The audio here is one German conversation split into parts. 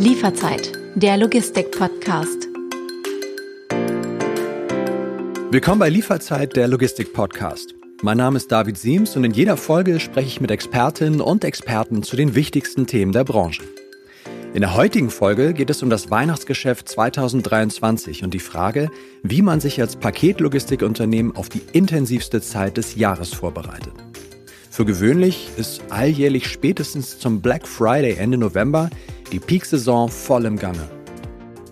Lieferzeit, der Logistik-Podcast. Willkommen bei Lieferzeit, der Logistik-Podcast. Mein Name ist David Siems und in jeder Folge spreche ich mit Expertinnen und Experten zu den wichtigsten Themen der Branche. In der heutigen Folge geht es um das Weihnachtsgeschäft 2023 und die Frage, wie man sich als Paketlogistikunternehmen auf die intensivste Zeit des Jahres vorbereitet. Für gewöhnlich ist alljährlich spätestens zum Black Friday Ende November die Peak-Saison voll im Gange.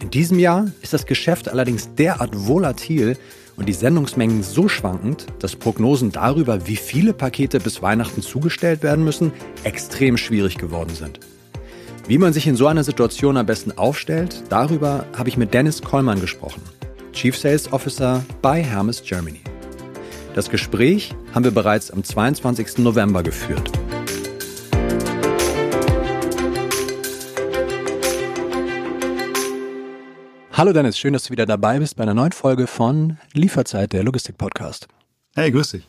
In diesem Jahr ist das Geschäft allerdings derart volatil und die Sendungsmengen so schwankend, dass Prognosen darüber, wie viele Pakete bis Weihnachten zugestellt werden müssen, extrem schwierig geworden sind. Wie man sich in so einer Situation am besten aufstellt, darüber habe ich mit Dennis Kollmann gesprochen, Chief Sales Officer bei Hermes Germany. Das Gespräch haben wir bereits am 22. November geführt. Hallo Dennis, schön, dass du wieder dabei bist bei einer neuen Folge von Lieferzeit, der Logistik-Podcast. Hey, grüß dich.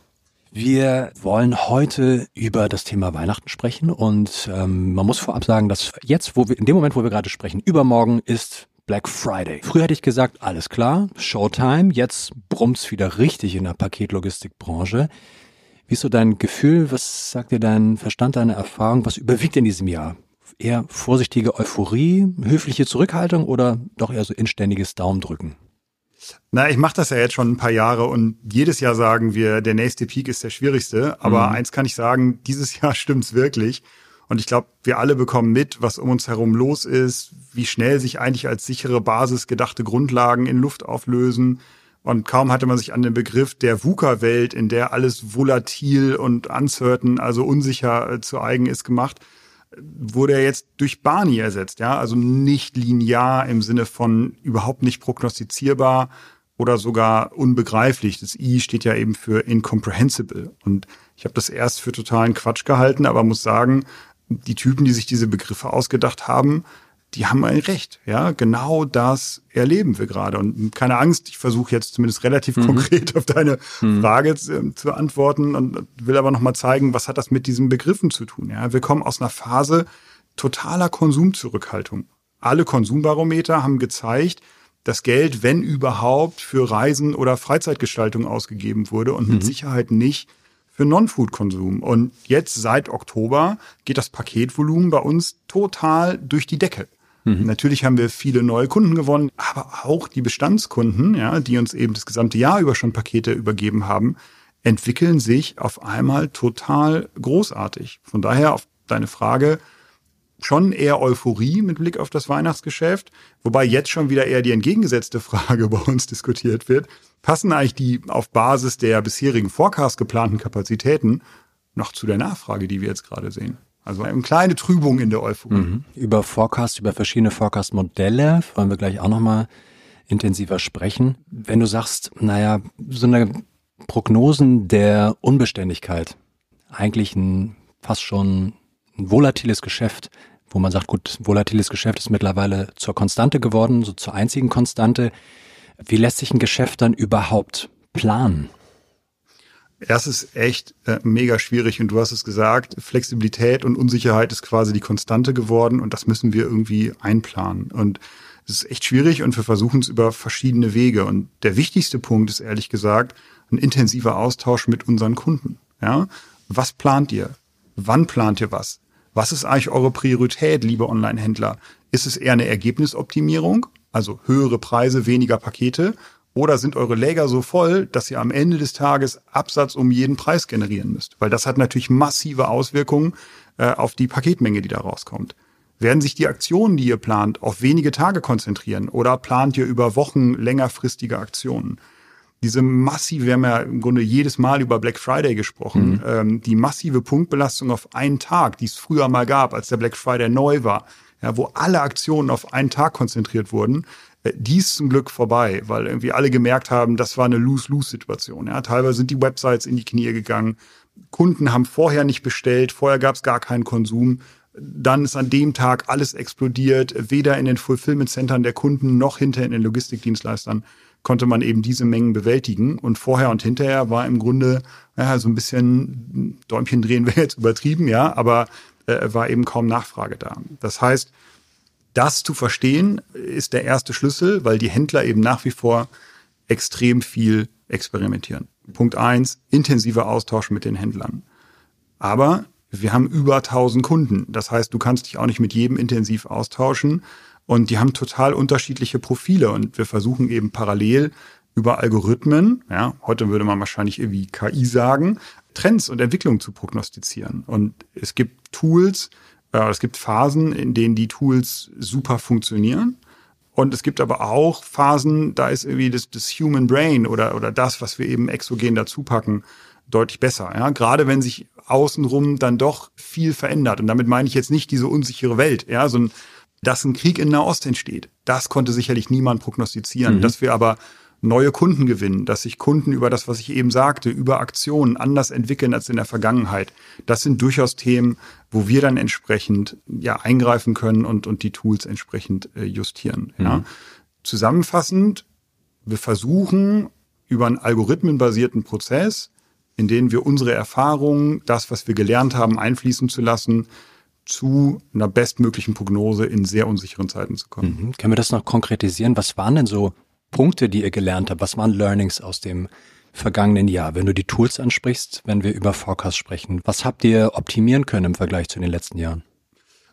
Wir wollen heute über das Thema Weihnachten sprechen und ähm, man muss vorab sagen, dass jetzt, wo wir in dem Moment, wo wir gerade sprechen, übermorgen ist Black Friday. Früher hätte ich gesagt, alles klar, Showtime. Jetzt brummt's wieder richtig in der Paketlogistikbranche. Wie ist so dein Gefühl? Was sagt dir dein Verstand, deine Erfahrung? Was überwiegt in diesem Jahr? Eher vorsichtige Euphorie, höfliche Zurückhaltung oder doch eher so inständiges Daumendrücken? Na, ich mache das ja jetzt schon ein paar Jahre und jedes Jahr sagen wir, der nächste Peak ist der schwierigste. Aber mhm. eins kann ich sagen, dieses Jahr stimmt's wirklich. Und ich glaube, wir alle bekommen mit, was um uns herum los ist, wie schnell sich eigentlich als sichere Basis gedachte Grundlagen in Luft auflösen. Und kaum hatte man sich an den Begriff der VUCA-Welt, in der alles volatil und uncertain, also unsicher äh, zu eigen ist, gemacht wurde er jetzt durch Barney ersetzt, ja, also nicht linear im Sinne von überhaupt nicht prognostizierbar oder sogar unbegreiflich. Das I steht ja eben für incomprehensible und ich habe das erst für totalen Quatsch gehalten, aber muss sagen, die Typen, die sich diese Begriffe ausgedacht haben, die haben ein Recht. Ja, genau das erleben wir gerade. Und keine Angst, ich versuche jetzt zumindest relativ mhm. konkret auf deine mhm. Frage zu, äh, zu, antworten und will aber nochmal zeigen, was hat das mit diesen Begriffen zu tun. Ja, wir kommen aus einer Phase totaler Konsumzurückhaltung. Alle Konsumbarometer haben gezeigt, dass Geld, wenn überhaupt, für Reisen oder Freizeitgestaltung ausgegeben wurde und mhm. mit Sicherheit nicht für Non-Food-Konsum. Und jetzt seit Oktober geht das Paketvolumen bei uns total durch die Decke. Mhm. Natürlich haben wir viele neue Kunden gewonnen, aber auch die Bestandskunden, ja, die uns eben das gesamte Jahr über schon Pakete übergeben haben, entwickeln sich auf einmal total großartig. Von daher auf deine Frage, schon eher Euphorie mit Blick auf das Weihnachtsgeschäft, wobei jetzt schon wieder eher die entgegengesetzte Frage bei uns diskutiert wird. Passen eigentlich die auf Basis der bisherigen Forecast geplanten Kapazitäten noch zu der Nachfrage, die wir jetzt gerade sehen? Also eine kleine Trübung in der Euphorie. Mhm. Über Forecast, über verschiedene Forecast-Modelle wollen wir gleich auch nochmal intensiver sprechen. Wenn du sagst, naja, so eine Prognosen der Unbeständigkeit, eigentlich ein fast schon ein volatiles Geschäft, wo man sagt, gut, volatiles Geschäft ist mittlerweile zur Konstante geworden, so zur einzigen Konstante. Wie lässt sich ein Geschäft dann überhaupt planen? Das ist echt äh, mega schwierig und du hast es gesagt, Flexibilität und Unsicherheit ist quasi die Konstante geworden und das müssen wir irgendwie einplanen. Und es ist echt schwierig und wir versuchen es über verschiedene Wege. Und der wichtigste Punkt ist ehrlich gesagt ein intensiver Austausch mit unseren Kunden. Ja, was plant ihr? Wann plant ihr was? Was ist eigentlich eure Priorität, liebe Online-Händler? Ist es eher eine Ergebnisoptimierung, also höhere Preise, weniger Pakete? Oder sind eure Läger so voll, dass ihr am Ende des Tages Absatz um jeden Preis generieren müsst? Weil das hat natürlich massive Auswirkungen äh, auf die Paketmenge, die da rauskommt. Werden sich die Aktionen, die ihr plant, auf wenige Tage konzentrieren oder plant ihr über Wochen längerfristige Aktionen? Diese massive, wir haben ja im Grunde jedes Mal über Black Friday gesprochen, mhm. ähm, die massive Punktbelastung auf einen Tag, die es früher mal gab, als der Black Friday neu war, ja, wo alle Aktionen auf einen Tag konzentriert wurden, die ist zum Glück vorbei, weil irgendwie alle gemerkt haben, das war eine Lose-Lose-Situation. Ja, teilweise sind die Websites in die Knie gegangen. Kunden haben vorher nicht bestellt, vorher gab es gar keinen Konsum. Dann ist an dem Tag alles explodiert, weder in den Fulfillment-Centern der Kunden noch hinter in den Logistikdienstleistern konnte man eben diese Mengen bewältigen. Und vorher und hinterher war im Grunde ja, so ein bisschen Däumchen drehen wäre jetzt übertrieben, ja, aber äh, war eben kaum Nachfrage da. Das heißt, Das zu verstehen ist der erste Schlüssel, weil die Händler eben nach wie vor extrem viel experimentieren. Punkt eins, intensiver Austausch mit den Händlern. Aber wir haben über 1000 Kunden. Das heißt, du kannst dich auch nicht mit jedem intensiv austauschen. Und die haben total unterschiedliche Profile. Und wir versuchen eben parallel über Algorithmen, ja, heute würde man wahrscheinlich irgendwie KI sagen, Trends und Entwicklungen zu prognostizieren. Und es gibt Tools, äh, es gibt Phasen, in denen die Tools super funktionieren. Und es gibt aber auch Phasen, da ist irgendwie das, das Human Brain oder, oder das, was wir eben exogen dazu packen, deutlich besser. Ja? Gerade wenn sich außenrum dann doch viel verändert. Und damit meine ich jetzt nicht diese unsichere Welt, ja, sondern dass ein Krieg in Nahost entsteht. Das konnte sicherlich niemand prognostizieren. Mhm. Dass wir aber neue Kunden gewinnen, dass sich Kunden über das, was ich eben sagte, über Aktionen anders entwickeln als in der Vergangenheit. Das sind durchaus Themen, wo wir dann entsprechend ja eingreifen können und, und die Tools entsprechend äh, justieren. Mhm. Ja. Zusammenfassend, wir versuchen über einen algorithmenbasierten Prozess in denen wir unsere Erfahrungen, das, was wir gelernt haben, einfließen zu lassen, zu einer bestmöglichen Prognose in sehr unsicheren Zeiten zu kommen. Mhm. Können wir das noch konkretisieren? Was waren denn so Punkte, die ihr gelernt habt? Was waren Learnings aus dem vergangenen Jahr? Wenn du die Tools ansprichst, wenn wir über Forecast sprechen, was habt ihr optimieren können im Vergleich zu den letzten Jahren?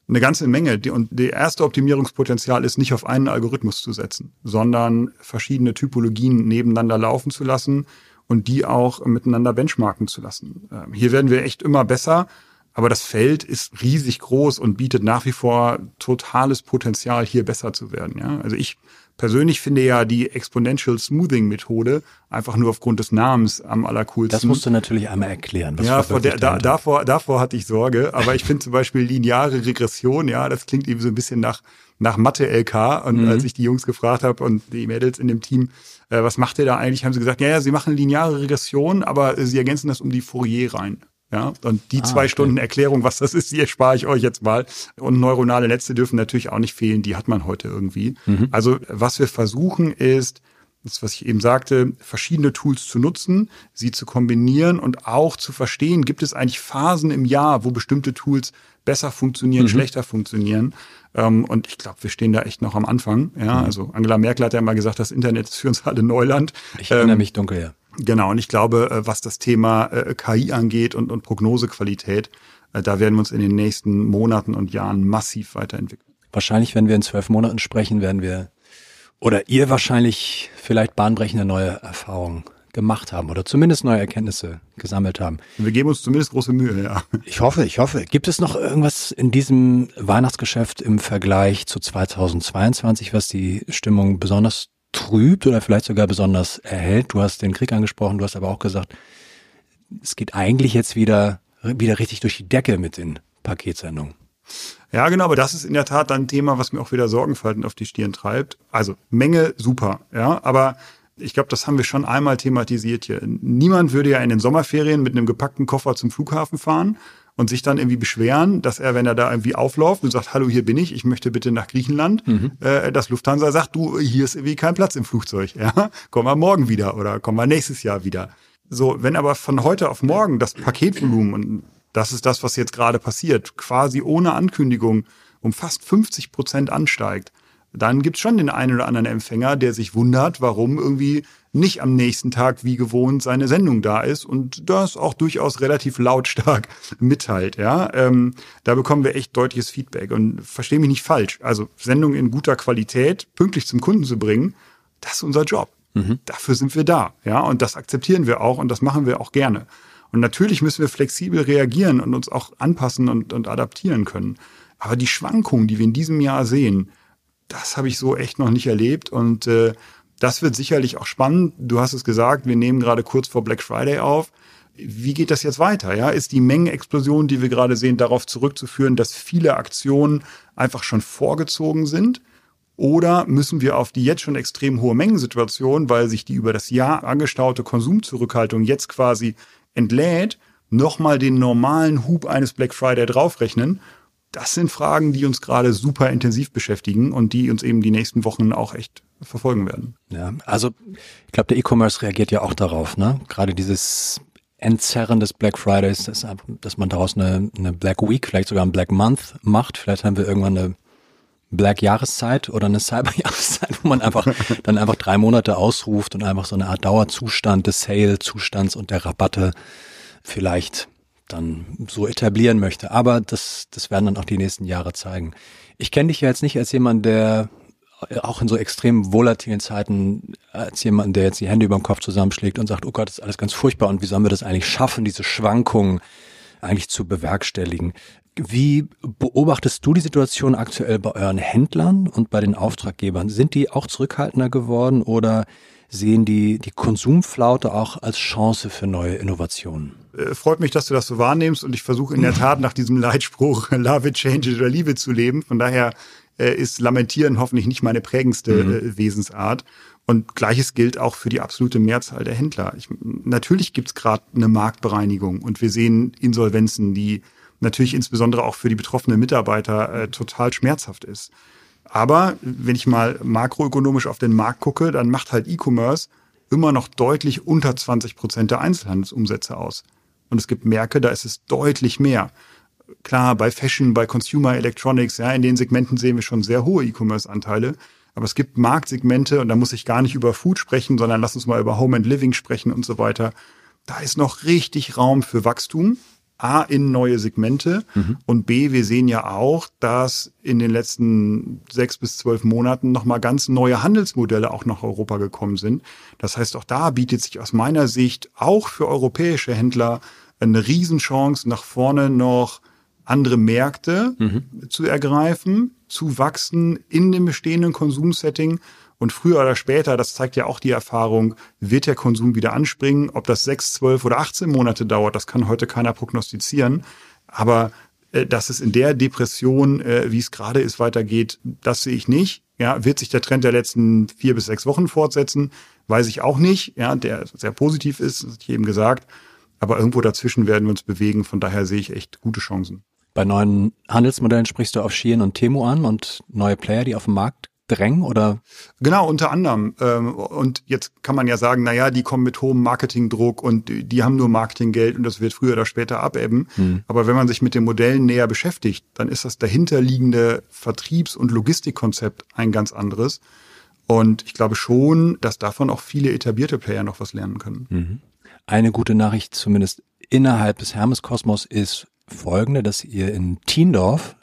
Eine ganze Menge. Und der erste Optimierungspotenzial ist nicht auf einen Algorithmus zu setzen, sondern verschiedene Typologien nebeneinander laufen zu lassen und die auch miteinander benchmarken zu lassen. Ähm, hier werden wir echt immer besser, aber das Feld ist riesig groß und bietet nach wie vor totales Potenzial, hier besser zu werden. Ja? Also ich persönlich finde ja die Exponential Smoothing Methode einfach nur aufgrund des Namens am allercoolsten. Das musst du natürlich einmal erklären. ja, vor der, da, davor, davor hatte ich Sorge, aber ich finde zum Beispiel lineare Regression, ja, das klingt eben so ein bisschen nach, nach Mathe-LK und mhm. als ich die Jungs gefragt habe und die Mädels in dem Team, äh, was macht ihr da eigentlich? Haben sie gesagt, ja, ja, sie machen lineare Regression, aber äh, sie ergänzen das um die Fourier rein. Ja, und die ah, zwei okay. Stunden Erklärung, was das ist, die erspare ich euch jetzt mal. Und neuronale Netze dürfen natürlich auch nicht fehlen, die hat man heute irgendwie. Mhm. Also was wir versuchen ist, das, was ich eben sagte, verschiedene Tools zu nutzen, sie zu kombinieren und auch zu verstehen, gibt es eigentlich Phasen im Jahr, wo bestimmte Tools besser funktionieren, mhm. schlechter funktionieren. Ähm, und ich glaube, wir stehen da echt noch am Anfang. Ja, mhm. also Angela Merkel hat ja mal gesagt, das Internet ist für uns alle Neuland. Ich erinnere ähm, mich dunkel, ja. Genau, und ich glaube, äh, was das Thema äh, KI angeht und, und Prognosequalität, äh, da werden wir uns in den nächsten Monaten und Jahren massiv weiterentwickeln. Wahrscheinlich, wenn wir in zwölf Monaten sprechen, werden wir oder ihr wahrscheinlich vielleicht bahnbrechende neue Erfahrungen gemacht haben oder zumindest neue Erkenntnisse gesammelt haben. Wir geben uns zumindest große Mühe, ja. Ich hoffe, ich hoffe. Gibt es noch irgendwas in diesem Weihnachtsgeschäft im Vergleich zu 2022, was die Stimmung besonders trübt oder vielleicht sogar besonders erhält? Du hast den Krieg angesprochen, du hast aber auch gesagt, es geht eigentlich jetzt wieder, wieder richtig durch die Decke mit den Paketsendungen. Ja, genau, aber das ist in der Tat dann ein Thema, was mir auch wieder Sorgenfalten auf die Stirn treibt. Also Menge super, ja, aber ich glaube, das haben wir schon einmal thematisiert hier. Niemand würde ja in den Sommerferien mit einem gepackten Koffer zum Flughafen fahren und sich dann irgendwie beschweren, dass er, wenn er da irgendwie aufläuft und sagt, hallo, hier bin ich, ich möchte bitte nach Griechenland, mhm. äh, dass Lufthansa sagt, du, hier ist irgendwie kein Platz im Flugzeug, ja, komm mal morgen wieder oder komm mal nächstes Jahr wieder. So, wenn aber von heute auf morgen das Paketvolumen, und das ist das, was jetzt gerade passiert, quasi ohne Ankündigung um fast 50 Prozent ansteigt, dann gibt's schon den einen oder anderen Empfänger, der sich wundert, warum irgendwie nicht am nächsten Tag wie gewohnt seine Sendung da ist und das auch durchaus relativ lautstark mitteilt. Ja, ähm, da bekommen wir echt deutliches Feedback und verstehe mich nicht falsch. Also Sendung in guter Qualität pünktlich zum Kunden zu bringen, das ist unser Job. Mhm. Dafür sind wir da. Ja, und das akzeptieren wir auch und das machen wir auch gerne. Und natürlich müssen wir flexibel reagieren und uns auch anpassen und, und adaptieren können. Aber die Schwankungen, die wir in diesem Jahr sehen, das habe ich so echt noch nicht erlebt und äh, das wird sicherlich auch spannend. Du hast es gesagt, wir nehmen gerade kurz vor Black Friday auf. Wie geht das jetzt weiter? Ja, ist die Mengenexplosion, die wir gerade sehen, darauf zurückzuführen, dass viele Aktionen einfach schon vorgezogen sind? Oder müssen wir auf die jetzt schon extrem hohe Mengensituation, weil sich die über das Jahr angestaute Konsumzurückhaltung jetzt quasi entlädt, nochmal den normalen Hub eines Black Friday draufrechnen das sind Fragen, die uns gerade super intensiv beschäftigen und die uns eben die nächsten Wochen auch echt verfolgen werden. Ja, also ich glaube, der E-Commerce reagiert ja auch darauf, ne? Gerade dieses Entzerren des Black Fridays, dass, dass man daraus eine, eine Black Week, vielleicht sogar ein Black Month macht. Vielleicht haben wir irgendwann eine Black Jahreszeit oder eine Cyber Jahreszeit, wo man einfach dann einfach drei Monate ausruft und einfach so eine Art Dauerzustand des Sale-Zustands und der Rabatte vielleicht dann so etablieren möchte. Aber das, das werden dann auch die nächsten Jahre zeigen. Ich kenne dich ja jetzt nicht als jemand, der auch in so extrem volatilen Zeiten als jemand, der jetzt die Hände über dem Kopf zusammenschlägt und sagt, oh Gott, das ist alles ganz furchtbar und wie sollen wir das eigentlich schaffen, diese Schwankungen eigentlich zu bewerkstelligen. Wie beobachtest du die Situation aktuell bei euren Händlern und bei den Auftraggebern? Sind die auch zurückhaltender geworden oder sehen die die Konsumflaute auch als Chance für neue Innovationen? Äh, freut mich, dass du das so wahrnimmst und ich versuche in der Tat nach diesem Leitspruch Love it, change it oder Liebe zu leben. Von daher äh, ist Lamentieren hoffentlich nicht meine prägendste mhm. Äh, Wesensart. Und gleiches gilt auch für die absolute Mehrzahl der Händler. Ich, natürlich gibt's gerade eine Marktbereinigung und wir sehen Insolvenzen, die natürlich insbesondere auch für die betroffenen Mitarbeiter äh, total schmerzhaft ist. Aber wenn ich mal makroökonomisch auf den Markt gucke, dann macht halt E-Commerce immer noch deutlich unter 20 Prozent der Einzelhandelsumsätze aus. Und es gibt Märkte, da ist es deutlich mehr. Klar, bei Fashion, bei Consumer Electronics, ja, in den Segmenten sehen wir schon sehr hohe E-Commerce-Anteile. Aber es gibt Marktsegmente, und da muss ich gar nicht über Food sprechen, sondern lass uns mal über Home and Living sprechen und so weiter. Da ist noch richtig Raum für Wachstum. A, in neue Segmente mhm. und B, wir sehen ja auch, dass in den letzten sechs bis zwölf Monaten nochmal ganz neue Handelsmodelle auch nach Europa gekommen sind. Das heißt, auch da bietet sich aus meiner Sicht auch für europäische Händler eine Riesenchance, nach vorne noch andere Märkte mhm. zu ergreifen, zu wachsen in dem bestehenden Konsumsetting. Und früher oder später, das zeigt ja auch die Erfahrung, wird der Konsum wieder anspringen. Ob das sechs, zwölf oder 18 Monate dauert, das kann heute keiner prognostizieren. Aber äh, dass es in der Depression, äh, wie es gerade ist, weitergeht, das sehe ich nicht. Ja, wird sich der Trend der letzten vier bis sechs Wochen fortsetzen? Weiß ich auch nicht. Ja, der sehr positiv ist, das hatte ich eben gesagt. Aber irgendwo dazwischen werden wir uns bewegen. Von daher sehe ich echt gute Chancen. Bei neuen Handelsmodellen sprichst du auf Shein und Temu an und neue Player, die auf den Markt drängen oder? Genau, unter anderem. Ähm, und jetzt kann man ja sagen, na ja, die kommen mit hohem Marketingdruck und die haben nur Marketinggeld und das wird früher oder später abebben. Hm. Aber wenn man sich mit den Modellen näher beschäftigt, dann ist das dahinterliegende Vertriebs- und Logistikkonzept ein ganz anderes. Und ich glaube schon, dass davon auch viele etablierte Player noch was lernen können. Mhm. Eine gute Nachricht zumindest innerhalb des Hermes-Kosmos ist, folgende, dass ihr in Tiendorf,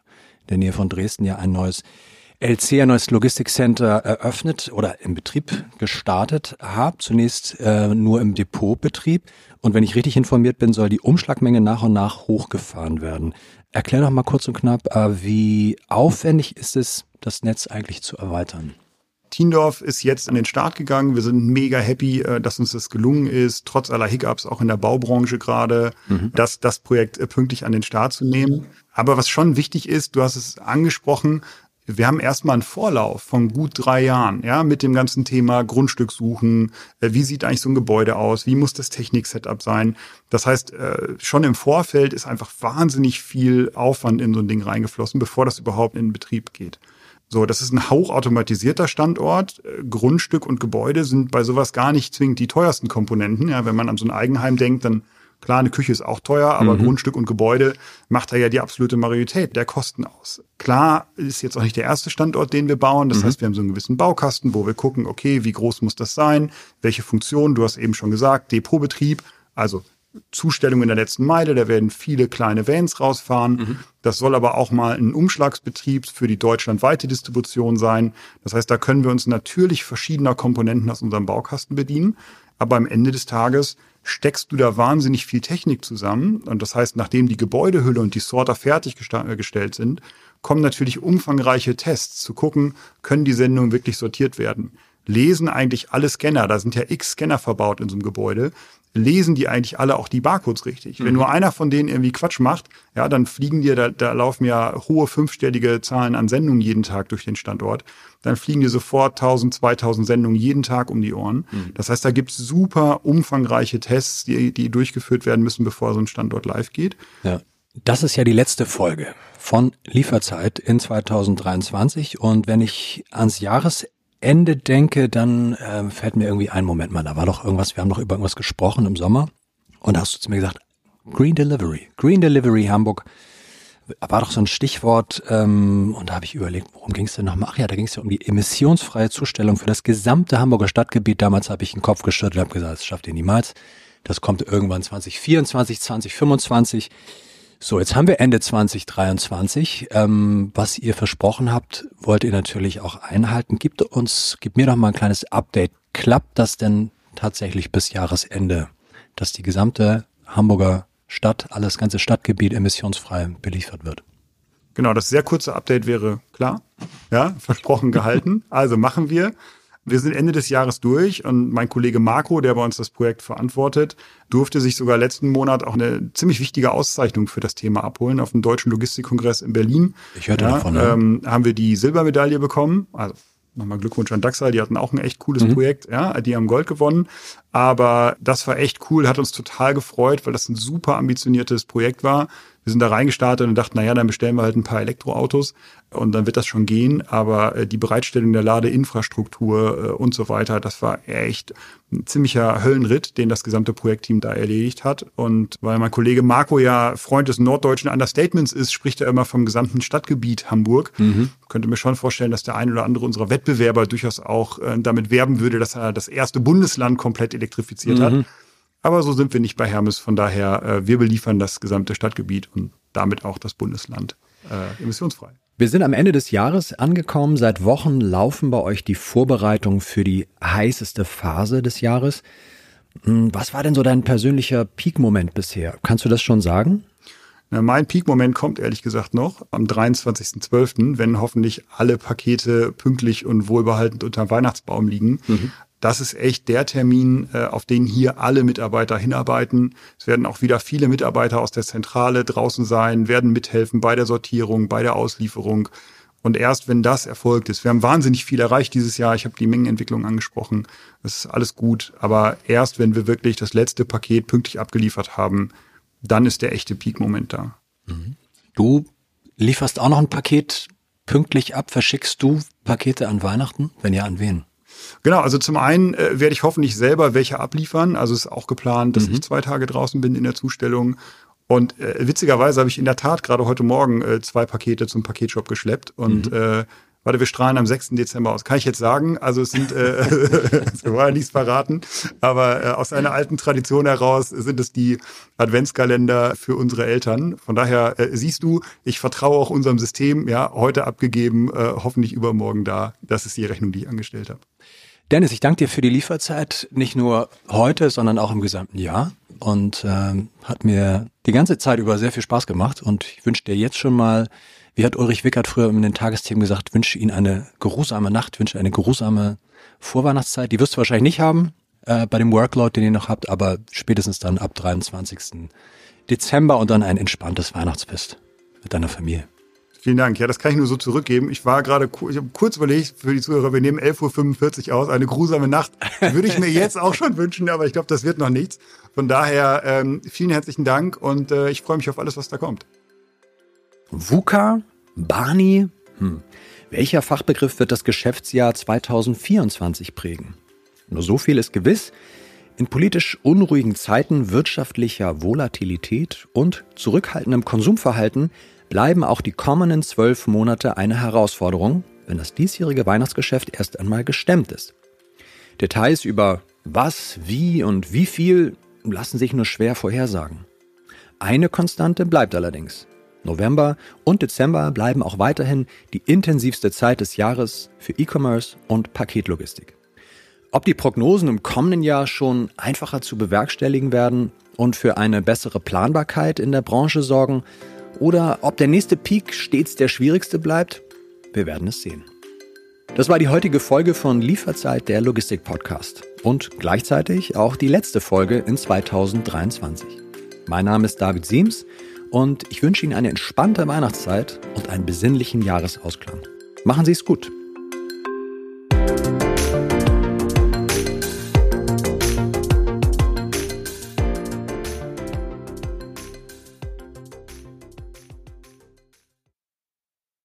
der Nähe von Dresden, ja ein neues LC, ein neues Logistikcenter eröffnet oder im Betrieb gestartet habt. Zunächst äh, nur im Depotbetrieb. Und wenn ich richtig informiert bin, soll die Umschlagmenge nach und nach hochgefahren werden. Erklär doch mal kurz und knapp, äh, wie aufwendig ist es, das Netz eigentlich zu erweitern? Tiendorf ist jetzt an den Start gegangen. Wir sind mega happy, äh, dass uns das gelungen ist, trotz aller Hiccups auch in der Baubranche gerade, mhm. das, das Projekt äh, pünktlich an den Start zu nehmen. Aber was schon wichtig ist, du hast es angesprochen, wir haben erstmal einen Vorlauf von gut drei Jahren, ja, mit dem ganzen Thema Grundstück suchen. Äh, wie sieht eigentlich so ein Gebäude aus? Wie muss das Technik-Setup sein? Das heißt, schon im Vorfeld ist einfach wahnsinnig viel Aufwand in so ein Ding reingeflossen, bevor das überhaupt in Betrieb geht. So, das ist ein hauchautomatisierter Standort. Äh, Grundstück und Gebäude sind bei sowas gar nicht zwingend die teuersten Komponenten. Ja, wenn man an so ein Eigenheim denkt, dann klar, eine Küche ist auch teuer, aber mhm. Grundstück und Gebäude macht da ja die absolute Majorität der Kosten aus. Klar ist jetzt auch nicht der erste Standort, den wir bauen. Das mhm. heißt, wir haben so einen gewissen Baukasten, wo wir gucken, okay, wie groß muss das sein? Welche Funktion? Du hast eben schon gesagt, Depotbetrieb. Also Zustellung in der letzten Meile, da werden viele kleine Vans rausfahren. Mhm. Das soll aber auch mal ein Umschlagsbetrieb für die deutschlandweite Distribution sein. Das heißt, da können wir uns natürlich verschiedener Komponenten aus unserem Baukasten bedienen. Aber am Ende des Tages steckst du da wahnsinnig viel Technik zusammen. Und das heißt, nachdem die Gebäudehülle und die Sorter fertiggestellt sind, kommen natürlich umfangreiche Tests zu gucken, können die Sendungen wirklich sortiert werden. Lesen eigentlich alle Scanner, da sind ja x Scanner verbaut in so einem Gebäude, lesen die eigentlich alle auch die Barcodes richtig. Mhm. Wenn nur einer von denen irgendwie Quatsch macht, ja, dann fliegen dir, da, da laufen ja hohe fünfstellige Zahlen an Sendungen jeden Tag durch den Standort. Dann fliegen dir sofort 1000, 2000 Sendungen jeden Tag um die Ohren. Mhm. Das heißt, da gibt's super umfangreiche Tests, die, die durchgeführt werden müssen, bevor so ein Standort live geht. Ja. Das ist ja die letzte Folge von Lieferzeit in 2023. Und wenn ich ans Jahres Ende denke, dann äh, fällt mir irgendwie ein Moment mal, da war doch irgendwas, wir haben doch über irgendwas gesprochen im Sommer und da hast du zu mir gesagt, Green Delivery, Green Delivery Hamburg war doch so ein Stichwort, ähm, und da habe ich überlegt, worum ging es denn nochmal? Ach ja, da ging es ja um die emissionsfreie Zustellung für das gesamte Hamburger Stadtgebiet. Damals habe ich den Kopf geschüttelt und habe gesagt, das schafft ihr niemals. Das kommt irgendwann 2024, 2025. So, jetzt haben wir Ende 2023. Ähm, was ihr versprochen habt, wollt ihr natürlich auch einhalten. Gibt uns, gib mir doch mal ein kleines Update. Klappt das denn tatsächlich bis Jahresende, dass die gesamte Hamburger Stadt, alles ganze Stadtgebiet emissionsfrei beliefert wird. Genau, das sehr kurze Update wäre klar. Ja, versprochen gehalten. Also machen wir. Wir sind Ende des Jahres durch und mein Kollege Marco, der bei uns das Projekt verantwortet, durfte sich sogar letzten Monat auch eine ziemlich wichtige Auszeichnung für das Thema abholen auf dem Deutschen Logistikkongress in Berlin. Ich hörte ja, davon. Ja. Ähm, haben wir die Silbermedaille bekommen. Also nochmal Glückwunsch an Daxal, die hatten auch ein echt cooles mhm. Projekt, ja, die haben Gold gewonnen. Aber das war echt cool, hat uns total gefreut, weil das ein super ambitioniertes Projekt war. Wir sind da reingestartet und dachten, naja, dann bestellen wir halt ein paar Elektroautos und dann wird das schon gehen. Aber äh, die Bereitstellung der Ladeinfrastruktur äh, und so weiter, das war echt ein ziemlicher Höllenritt, den das gesamte Projektteam da erledigt hat. Und weil mein Kollege Marco ja Freund des norddeutschen Understatements ist, spricht er immer vom gesamten Stadtgebiet Hamburg. Mhm. Könnte mir schon vorstellen, dass der ein oder andere unserer Wettbewerber durchaus auch äh, damit werben würde, dass er das erste Bundesland komplett elektrifiziert mhm. hat. Aber so sind wir nicht bei Hermes. Von daher, äh, wir beliefern das gesamte Stadtgebiet und damit auch das Bundesland äh, emissionsfrei. Wir sind am Ende des Jahres angekommen. Seit Wochen laufen bei euch die Vorbereitungen für die heißeste Phase des Jahres. Hm, was war denn so dein persönlicher Peak-Moment bisher? Kannst du das schon sagen? Na, mein Peak-Moment kommt ehrlich gesagt noch am 23.12., wenn hoffentlich alle Pakete pünktlich und wohlbehaltend unter dem Weihnachtsbaum liegen. Mhm das ist echt der Termin, äh, auf den hier alle Mitarbeiter hinarbeiten. Es werden auch wieder viele Mitarbeiter aus der Zentrale draußen sein, werden mithelfen bei der Sortierung, bei der Auslieferung. Und erst wenn das erfolgt ist, wir haben wahnsinnig viel erreicht dieses Jahr. Ich habe die Mengenentwicklung angesprochen. Das ist alles gut. Aber erst wenn wir wirklich das letzte Paket pünktlich abgeliefert haben, dann ist der echte Peak-Moment da. Mhm. Du lieferst auch noch ein Paket pünktlich ab. Verschickst du Pakete an Weihnachten? Wenn ja, an wen? Genau, also zum einen äh, werde ich hoffentlich selber welche abliefern. Also es ist auch geplant, dass mhm. ich zwei Tage draußen bin in der Zustellung. Und äh, witzigerweise habe ich in der Tat gerade heute Morgen äh, zwei Pakete zum Paketshop geschleppt und mhm. äh, Warte, wir strahlen am 6. Dezember aus. Kann ich jetzt sagen? Also es sind, äh, wir wollen ja nichts verraten, aber äh, aus einer alten Tradition heraus sind es die Adventskalender für unsere Eltern. Von daher äh, siehst du, ich vertraue auch unserem System. Ja, heute abgegeben, äh, hoffentlich übermorgen da. Das ist die Rechnung, die ich angestellt habe. Dennis, ich danke dir für die Lieferzeit, nicht nur heute, sondern auch im gesamten Jahr. Und ähm, hat mir die ganze Zeit über sehr viel Spaß gemacht. Und ich wünsche dir jetzt schon mal, wie hat Ulrich Wickert früher in den Tagesthemen gesagt, wünsche Ihnen eine geruhsame Nacht, wünsche eine geruhsame Vorweihnachtszeit. Die wirst du wahrscheinlich nicht haben äh, bei dem Workload, den ihr noch habt, aber spätestens dann ab 23. Dezember und dann ein entspanntes Weihnachtsfest mit deiner Familie. Vielen Dank. Ja, das kann ich nur so zurückgeben. Ich war gerade, ich kurz überlegt für die Zuhörer, wir nehmen 11.45 Uhr aus, eine grusame Nacht. Würde ich mir jetzt auch schon wünschen, aber ich glaube, das wird noch nichts. Von daher ähm, vielen herzlichen Dank und äh, ich freue mich auf alles, was da kommt. VUCA, Barney, hm. welcher Fachbegriff wird das Geschäftsjahr 2024 prägen? Nur so viel ist gewiss. In politisch unruhigen Zeiten wirtschaftlicher Volatilität und zurückhaltendem Konsumverhalten bleiben auch die kommenden zwölf Monate eine Herausforderung, wenn das diesjährige Weihnachtsgeschäft erst einmal gestemmt ist. Details über was, wie und wie viel lassen sich nur schwer vorhersagen. Eine Konstante bleibt allerdings. November und Dezember bleiben auch weiterhin die intensivste Zeit des Jahres für E-Commerce und Paketlogistik. Ob die Prognosen im kommenden Jahr schon einfacher zu bewerkstelligen werden und für eine bessere Planbarkeit in der Branche sorgen, oder ob der nächste Peak stets der schwierigste bleibt, wir werden es sehen. Das war die heutige Folge von Lieferzeit der Logistik Podcast und gleichzeitig auch die letzte Folge in 2023. Mein Name ist David Siems und ich wünsche Ihnen eine entspannte Weihnachtszeit und einen besinnlichen Jahresausklang. Machen Sie es gut.